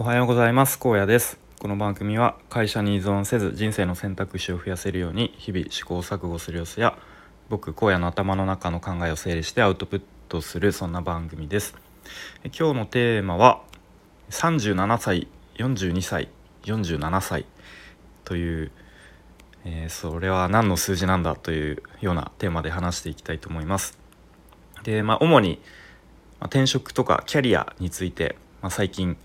おはようございます。高野です。この番組は会社に依存せず人生の選択肢を増やせるように日々試行錯誤する様子や僕荒野の頭の中の考えを整理してアウトプットするそんな番組です。今日のテーマは37歳42歳47歳というえー、それは何の数字なんだというようなテーマで話していきたいと思います。でまあ主に、ま、転職とかキャリアについて、まあ、最近、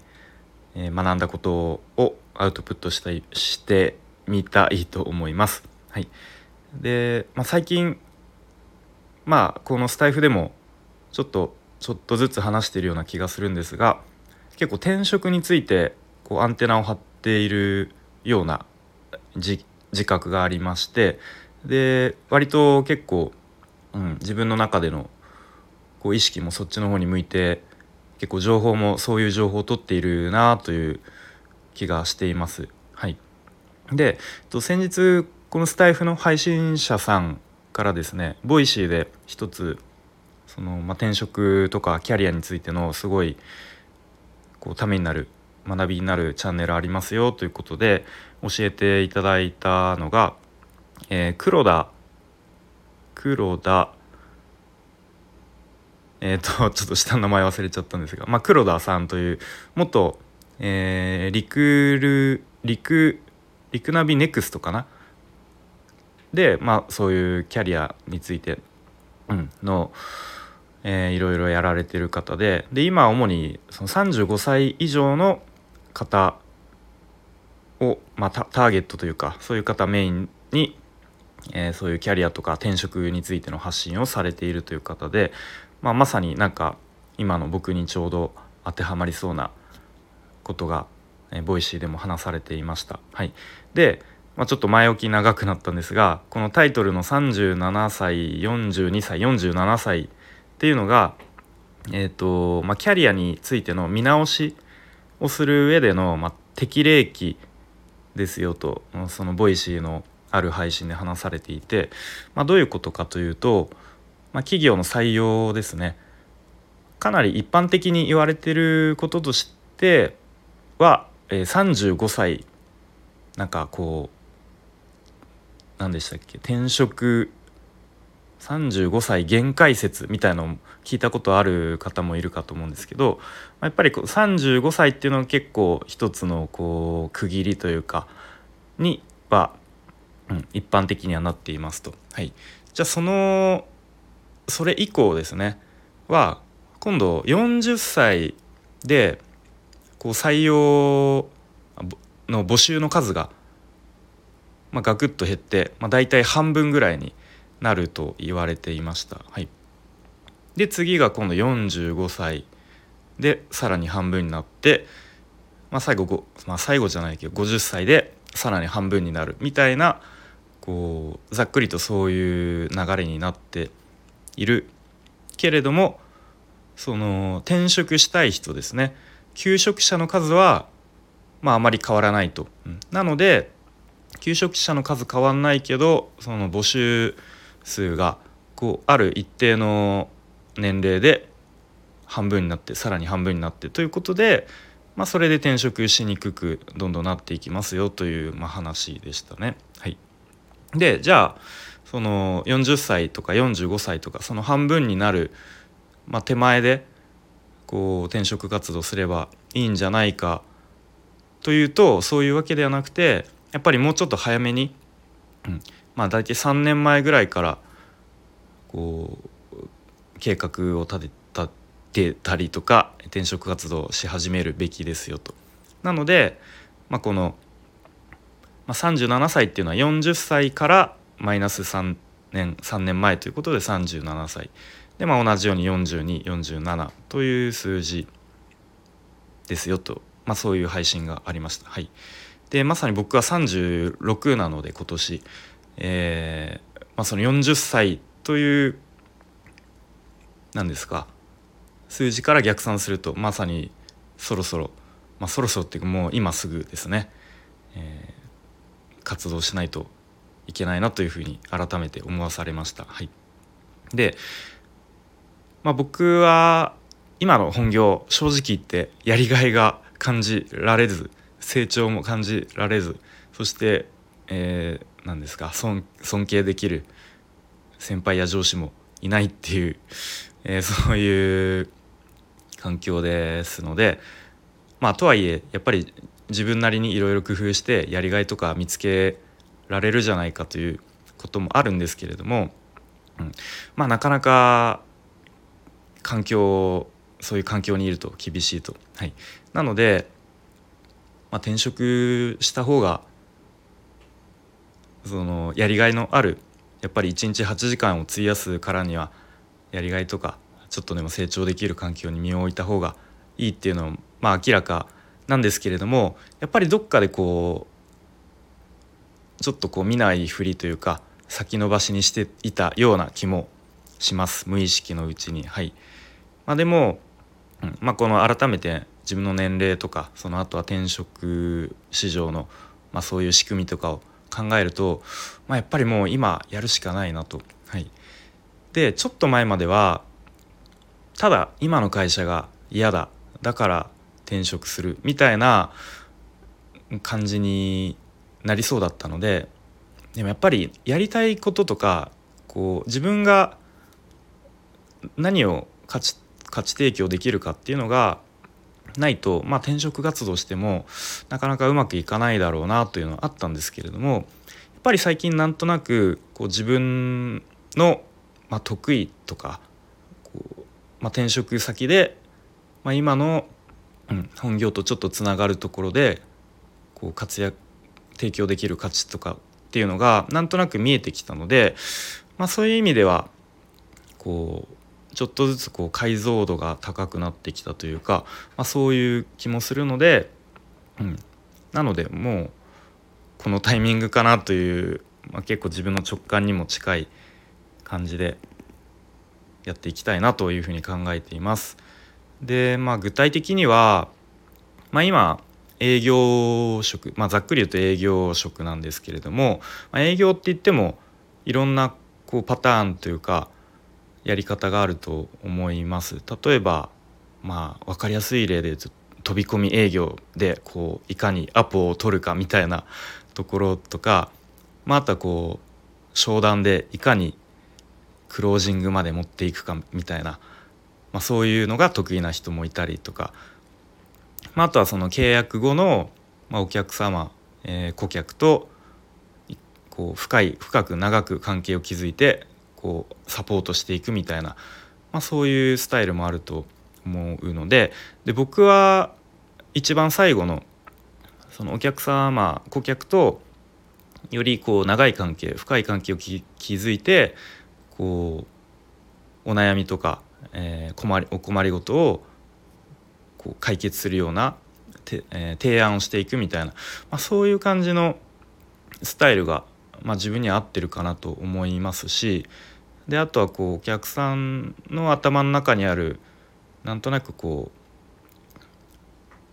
え、学んだことをアウトプットしたいしてみたいと思います。はい、で、まあ、最近まあこのスタイフでもちょっとちょっとずつ話してるような気がするんですが結構転職についてこうアンテナを張っているような自覚がありましてで割と結構、うん、自分の中でのこう意識もそっちの方に向いて結構情報もそういう情報を取っているなという気がしています。はい、でえっと先日このスタイフの配信者さんからですねボイシーで一つその、まあ、転職とかキャリアについてのすごいこうためになる学びになるチャンネルありますよということで教えていただいたのが、えー、黒田黒田えっ、ー、とちょっと下の名前忘れちゃったんですが、まあ、黒田さんという元、えー、リクルリクリクナビネクストかな？で、まあ、そういうキャリアについて、うん、の、えー、いろいろやられてる方でで今主にその35歳以上の方を、まあ、ターゲットというかそういう方メインに、えー、そういうキャリアとか転職についての発信をされているという方で、まあ、まさになんか今の僕にちょうど当てはまりそうなことが、えー、ボイシーでも話されていました。はい、で、まあ、ちょっと前置き長くなったんですがこのタイトルの37歳42歳47歳っていうのが、えーとまあ、キャリアについての見直しをする上での、まあ、適齢期ですよとそのボイシーのある配信で話されていて、まあ、どういうことかというと、まあ、企業の採用ですねかなり一般的に言われてることとしては、えー、35歳なんかこう何でしたっけ転職35歳限界説みたいのを聞いたことある方もいるかと思うんですけどやっぱりこう35歳っていうのは結構一つのこう区切りというかには、うん、一般的にはなっていますと。はい、じゃあそのそれ以降ですねは今度40歳でこう採用の募集の数が、まあ、ガクッと減って、まあ、大体半分ぐらいになると言われていました。はい、で次が今度45歳でさらに半分になって、まあ、最後、まあ、最後じゃないけど50歳でさらに半分になるみたいなこうざっくりとそういう流れになっているけれどもその転職したい人ですね求職者の数はまああまり変わらないと。うん、なので求職者の数変わんないけどその募集数がこうある一定の年齢で半分になってさらに半分になってということで、まあ、それで転職しにくくどんどんなっていきますよという、まあ、話でしたね。はい、でじゃあその40歳とか45歳とかその半分になる、まあ、手前でこう転職活動すればいいんじゃないかというとそういうわけではなくてやっぱりもうちょっと早めに、うん、まあ大体3年前ぐらいからこう計画を立てたりとか転職活動し始めるべきですよと。なので、まあ、この、まあ、37歳っていうのは40歳からマイナス3年3年前ということで37歳。で、まあ、同じように4247という数字ですよと、まあ、そういう配信がありました。はい、でまさに僕は36なので今年。えー、まあ、その40歳という何ですか。数字から逆算するとまさにそろそろ、まあ、そろそろっていうかもう今すぐですね、えー、活動しないといけないなというふうに改めて思わされました。はい、で、まあ、僕は今の本業正直言ってやりがいが感じられず成長も感じられずそして、えー、何ですか尊敬できる先輩や上司もいないっていう、えー、そういう環境ですのでまあとはいえやっぱり自分なりにいろいろ工夫してやりがいとか見つけられるじゃないかということもあるんですけれども、うん、まあなかなか環境そういう環境にいると厳しいと。はい、なので、まあ、転職した方がそのやりがいのあるやっぱり1日8時間を費やすからにはやりがいとかちょっとでも成長できる環境に身を置いた方がいいっていうのもまあ明らかなんですけれどもやっぱりどっかでこうちょっとこう見ないふりというか先延ばしにしていたような気もします。無意識のうちに。はい。まあ、でも、うん。まあ、この改めて自分の年齢とかその後は転職市場の、まあ、そういう仕組みとかを考えると、まあ、やっぱりもう今やるしかないなと。はい、でちょっと前まではただ今の会社が嫌だ。だから転職する。みたいな感じになりそうだったのででもやっぱりやりたいこととかこう自分が何を価値価値提供できるかっていうのがないと、まあ、転職活動してもなかなかうまくいかないだろうなというのはあったんですけれどもやっぱり最近なんとなくこう自分の、まあ、得意とかこう、まあ、転職先で、まあ、今の、うん、本業とちょっとつながるところでこう活躍提供できる価値とかっていうのがなんとなく見えてきたので、まあ、そういう意味ではこうちょっとずつこう解像度が高くなってきたというか、まあ、そういう気もするので、うん、なのでもうこのタイミングかなという、まあ、結構自分の直感にも近い感じでやっていきたいなというふうに考えています。でまあ具体的には、まあ、今営業職、まあ、ざっくり言うと営業職なんですけれども、まあ、営業って言ってもいろんなこうパターンというかやり方があると思います。例えばまあ分かりやすい例で飛び込み営業でこういかにアポを取るかみたいなところとか、まあ、あとはこう商談でいかにクロージングまで持っていくかみたいな、まあ、そういうのが得意な人もいたりとか、まあ、あとはその契約後の、まあ、お客様、えー、顧客とこう深い深く長く関係を築いてこうサポートしていくみたいな、まあ、そういうスタイルもあると思うのでで僕は一番最後のそのお客様顧客とよりこう長い関係深い関係を築いてこうお悩みとか、えー、困りお困りごとをこう解決するようなて、えー、提案をしていくみたいな、まあ、そういう感じのスタイルが、まあ、自分に合ってるかなと思いますしであとはこうお客さんの頭の中にあるなんとなくこ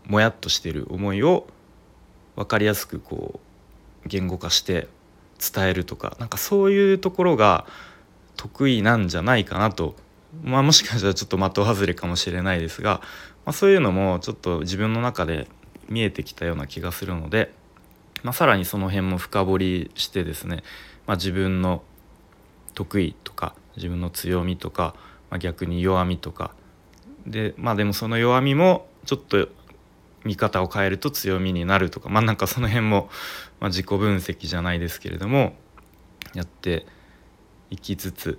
うもやっとしてる思いを分かりやすくこう言語化して伝えるとかなんかそういうところが得意なんじゃないかなと、まあ、もしかしたらちょっと的外れかもしれないですが、まあ、そういうのもちょっと自分の中で見えてきたような気がするので、まあ、さらにその辺も深掘りしてですね、まあ、自分の得意とか自分の強みとか、まあ、逆に弱みとか。でまあでもその弱みもちょっと見方を変えると強みになるとかまあなんかその辺も、まあ、自己分析じゃないですけれどもやっていきつつ。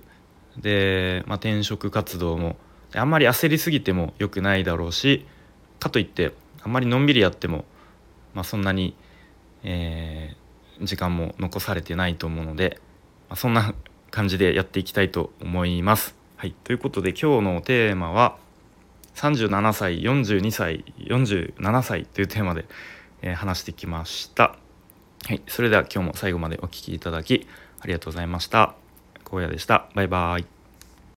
で、まあ、転職活動もあんまり焦りすぎても良くないだろうしかといってあんまりのんびりやっても、まあ、そんなに、えー、時間も残されてないと思うので、まあ、そんな感じでやっていきたいと思います。はい、ということで今日のテーマは37歳42歳47歳というテーマで、えー、話してきました。はい、それでは今日も最後までお聴きいただきありがとうございました。荒野でした。バイバイ。